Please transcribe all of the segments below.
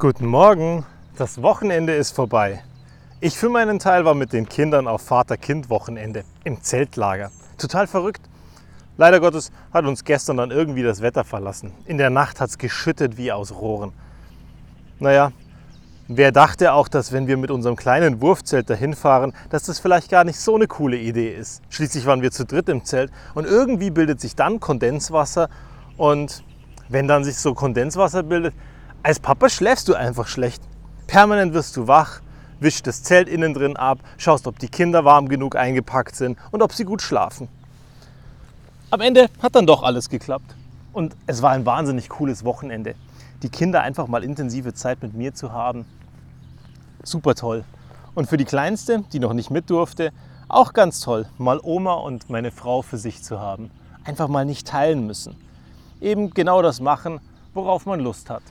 Guten Morgen, das Wochenende ist vorbei. Ich für meinen Teil war mit den Kindern auf Vater-Kind-Wochenende im Zeltlager. Total verrückt. Leider Gottes hat uns gestern dann irgendwie das Wetter verlassen. In der Nacht hat es geschüttet wie aus Rohren. Naja, wer dachte auch, dass wenn wir mit unserem kleinen Wurfzelt dahin fahren, dass das vielleicht gar nicht so eine coole Idee ist. Schließlich waren wir zu dritt im Zelt und irgendwie bildet sich dann Kondenswasser und wenn dann sich so Kondenswasser bildet, als Papa schläfst du einfach schlecht. Permanent wirst du wach, wischst das Zelt innen drin ab, schaust, ob die Kinder warm genug eingepackt sind und ob sie gut schlafen. Am Ende hat dann doch alles geklappt. Und es war ein wahnsinnig cooles Wochenende. Die Kinder einfach mal intensive Zeit mit mir zu haben. Super toll. Und für die Kleinste, die noch nicht mit durfte, auch ganz toll, mal Oma und meine Frau für sich zu haben. Einfach mal nicht teilen müssen. Eben genau das machen, worauf man Lust hat.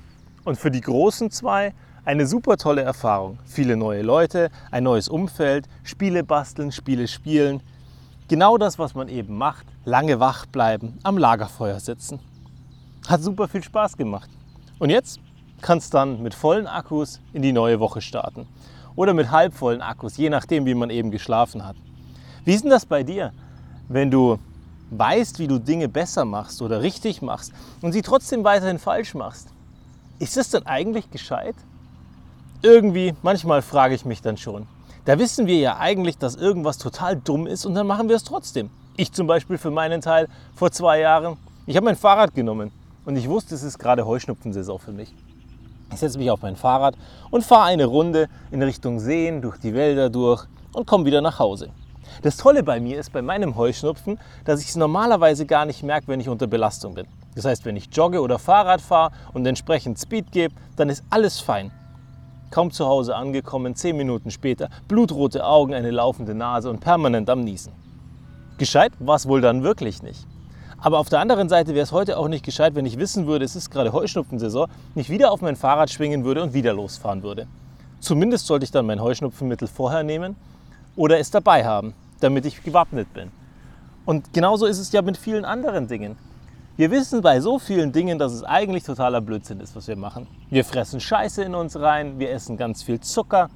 Und für die großen zwei eine super tolle Erfahrung. Viele neue Leute, ein neues Umfeld, Spiele basteln, Spiele spielen. Genau das, was man eben macht. Lange wach bleiben, am Lagerfeuer sitzen. Hat super viel Spaß gemacht. Und jetzt kann es dann mit vollen Akkus in die neue Woche starten. Oder mit halbvollen Akkus, je nachdem, wie man eben geschlafen hat. Wie ist denn das bei dir, wenn du weißt, wie du Dinge besser machst oder richtig machst und sie trotzdem weiterhin falsch machst? Ist das denn eigentlich gescheit? Irgendwie, manchmal frage ich mich dann schon. Da wissen wir ja eigentlich, dass irgendwas total dumm ist und dann machen wir es trotzdem. Ich zum Beispiel für meinen Teil vor zwei Jahren, ich habe mein Fahrrad genommen und ich wusste, es ist gerade Heuschnupfensaison für mich. Ich setze mich auf mein Fahrrad und fahre eine Runde in Richtung Seen, durch die Wälder durch und komme wieder nach Hause. Das Tolle bei mir ist bei meinem Heuschnupfen, dass ich es normalerweise gar nicht merke, wenn ich unter Belastung bin. Das heißt, wenn ich jogge oder Fahrrad fahre und entsprechend Speed gebe, dann ist alles fein. Kaum zu Hause angekommen, zehn Minuten später, blutrote Augen, eine laufende Nase und permanent am Niesen. Gescheit war es wohl dann wirklich nicht. Aber auf der anderen Seite wäre es heute auch nicht gescheit, wenn ich wissen würde, es ist gerade Heuschnupfensaison, nicht wieder auf mein Fahrrad schwingen würde und wieder losfahren würde. Zumindest sollte ich dann mein Heuschnupfenmittel vorher nehmen oder es dabei haben, damit ich gewappnet bin. Und genauso ist es ja mit vielen anderen Dingen. Wir wissen bei so vielen Dingen, dass es eigentlich totaler Blödsinn ist, was wir machen. Wir fressen Scheiße in uns rein, wir essen ganz viel Zucker,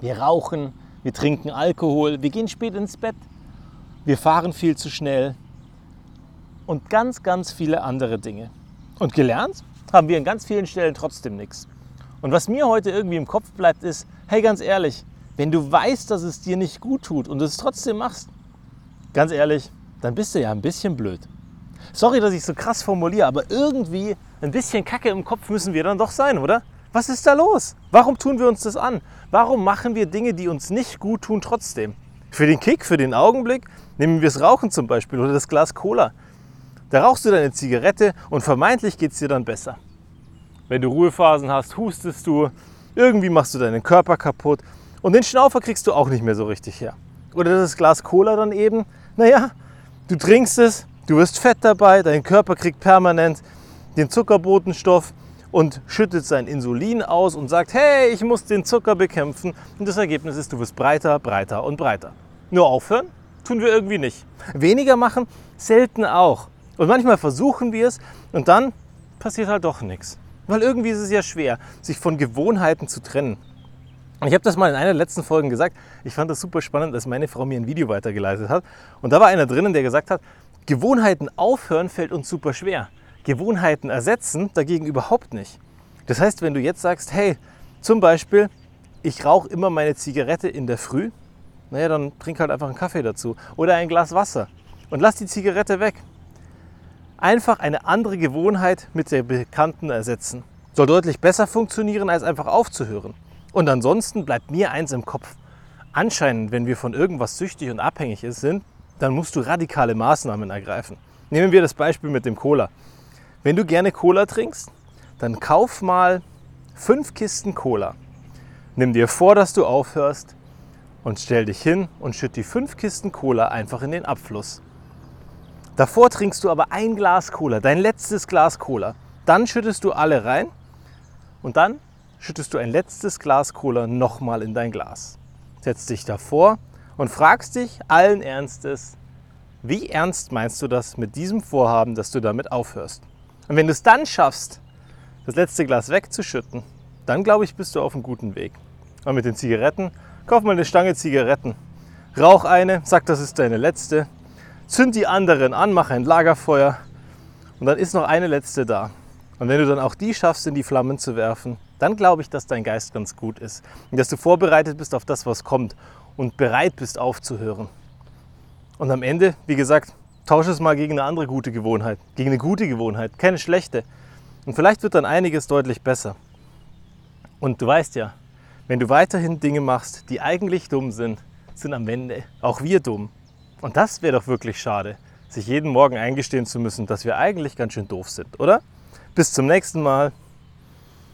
wir rauchen, wir trinken Alkohol, wir gehen spät ins Bett, wir fahren viel zu schnell und ganz, ganz viele andere Dinge. Und gelernt haben wir an ganz vielen Stellen trotzdem nichts. Und was mir heute irgendwie im Kopf bleibt, ist, hey, ganz ehrlich, wenn du weißt, dass es dir nicht gut tut und es trotzdem machst, ganz ehrlich, dann bist du ja ein bisschen blöd. Sorry, dass ich so krass formuliere, aber irgendwie ein bisschen Kacke im Kopf müssen wir dann doch sein, oder? Was ist da los? Warum tun wir uns das an? Warum machen wir Dinge, die uns nicht gut tun, trotzdem? Für den Kick, für den Augenblick nehmen wir das Rauchen zum Beispiel oder das Glas Cola. Da rauchst du deine Zigarette und vermeintlich geht es dir dann besser. Wenn du Ruhephasen hast, hustest du, irgendwie machst du deinen Körper kaputt und den Schnaufer kriegst du auch nicht mehr so richtig her. Oder das Glas Cola dann eben, naja, du trinkst es, Du wirst fett dabei, dein Körper kriegt permanent den Zuckerbotenstoff und schüttet sein Insulin aus und sagt, hey, ich muss den Zucker bekämpfen. Und das Ergebnis ist, du wirst breiter, breiter und breiter. Nur aufhören tun wir irgendwie nicht. Weniger machen selten auch. Und manchmal versuchen wir es und dann passiert halt doch nichts. Weil irgendwie ist es ja schwer, sich von Gewohnheiten zu trennen. Und ich habe das mal in einer der letzten Folgen gesagt. Ich fand das super spannend, dass meine Frau mir ein Video weitergeleitet hat. Und da war einer drinnen, der gesagt hat, Gewohnheiten aufhören fällt uns super schwer. Gewohnheiten ersetzen dagegen überhaupt nicht. Das heißt, wenn du jetzt sagst, hey, zum Beispiel, ich rauche immer meine Zigarette in der Früh, naja, dann trink halt einfach einen Kaffee dazu oder ein Glas Wasser und lass die Zigarette weg. Einfach eine andere Gewohnheit mit der bekannten ersetzen. Soll deutlich besser funktionieren, als einfach aufzuhören. Und ansonsten bleibt mir eins im Kopf. Anscheinend, wenn wir von irgendwas süchtig und abhängig sind, dann musst du radikale Maßnahmen ergreifen. Nehmen wir das Beispiel mit dem Cola. Wenn du gerne Cola trinkst, dann kauf mal fünf Kisten Cola. Nimm dir vor, dass du aufhörst und stell dich hin und schütt die fünf Kisten Cola einfach in den Abfluss. Davor trinkst du aber ein Glas Cola, dein letztes Glas Cola. Dann schüttest du alle rein und dann schüttest du ein letztes Glas Cola nochmal in dein Glas. Setz dich davor und fragst dich allen Ernstes, wie ernst meinst du das mit diesem Vorhaben, dass du damit aufhörst? Und wenn du es dann schaffst, das letzte Glas wegzuschütten dann glaube ich, bist du auf einem guten Weg. Und mit den Zigaretten, kauf mal eine Stange Zigaretten. Rauch eine, sag, das ist deine letzte. Zünd die anderen an, mach ein Lagerfeuer. Und dann ist noch eine letzte da. Und wenn du dann auch die schaffst, in die Flammen zu werfen, dann glaube ich, dass dein Geist ganz gut ist. Und dass du vorbereitet bist auf das, was kommt. Und bereit bist aufzuhören. Und am Ende, wie gesagt, tausche es mal gegen eine andere gute Gewohnheit. Gegen eine gute Gewohnheit, keine schlechte. Und vielleicht wird dann einiges deutlich besser. Und du weißt ja, wenn du weiterhin Dinge machst, die eigentlich dumm sind, sind am Ende auch wir dumm. Und das wäre doch wirklich schade, sich jeden Morgen eingestehen zu müssen, dass wir eigentlich ganz schön doof sind, oder? Bis zum nächsten Mal.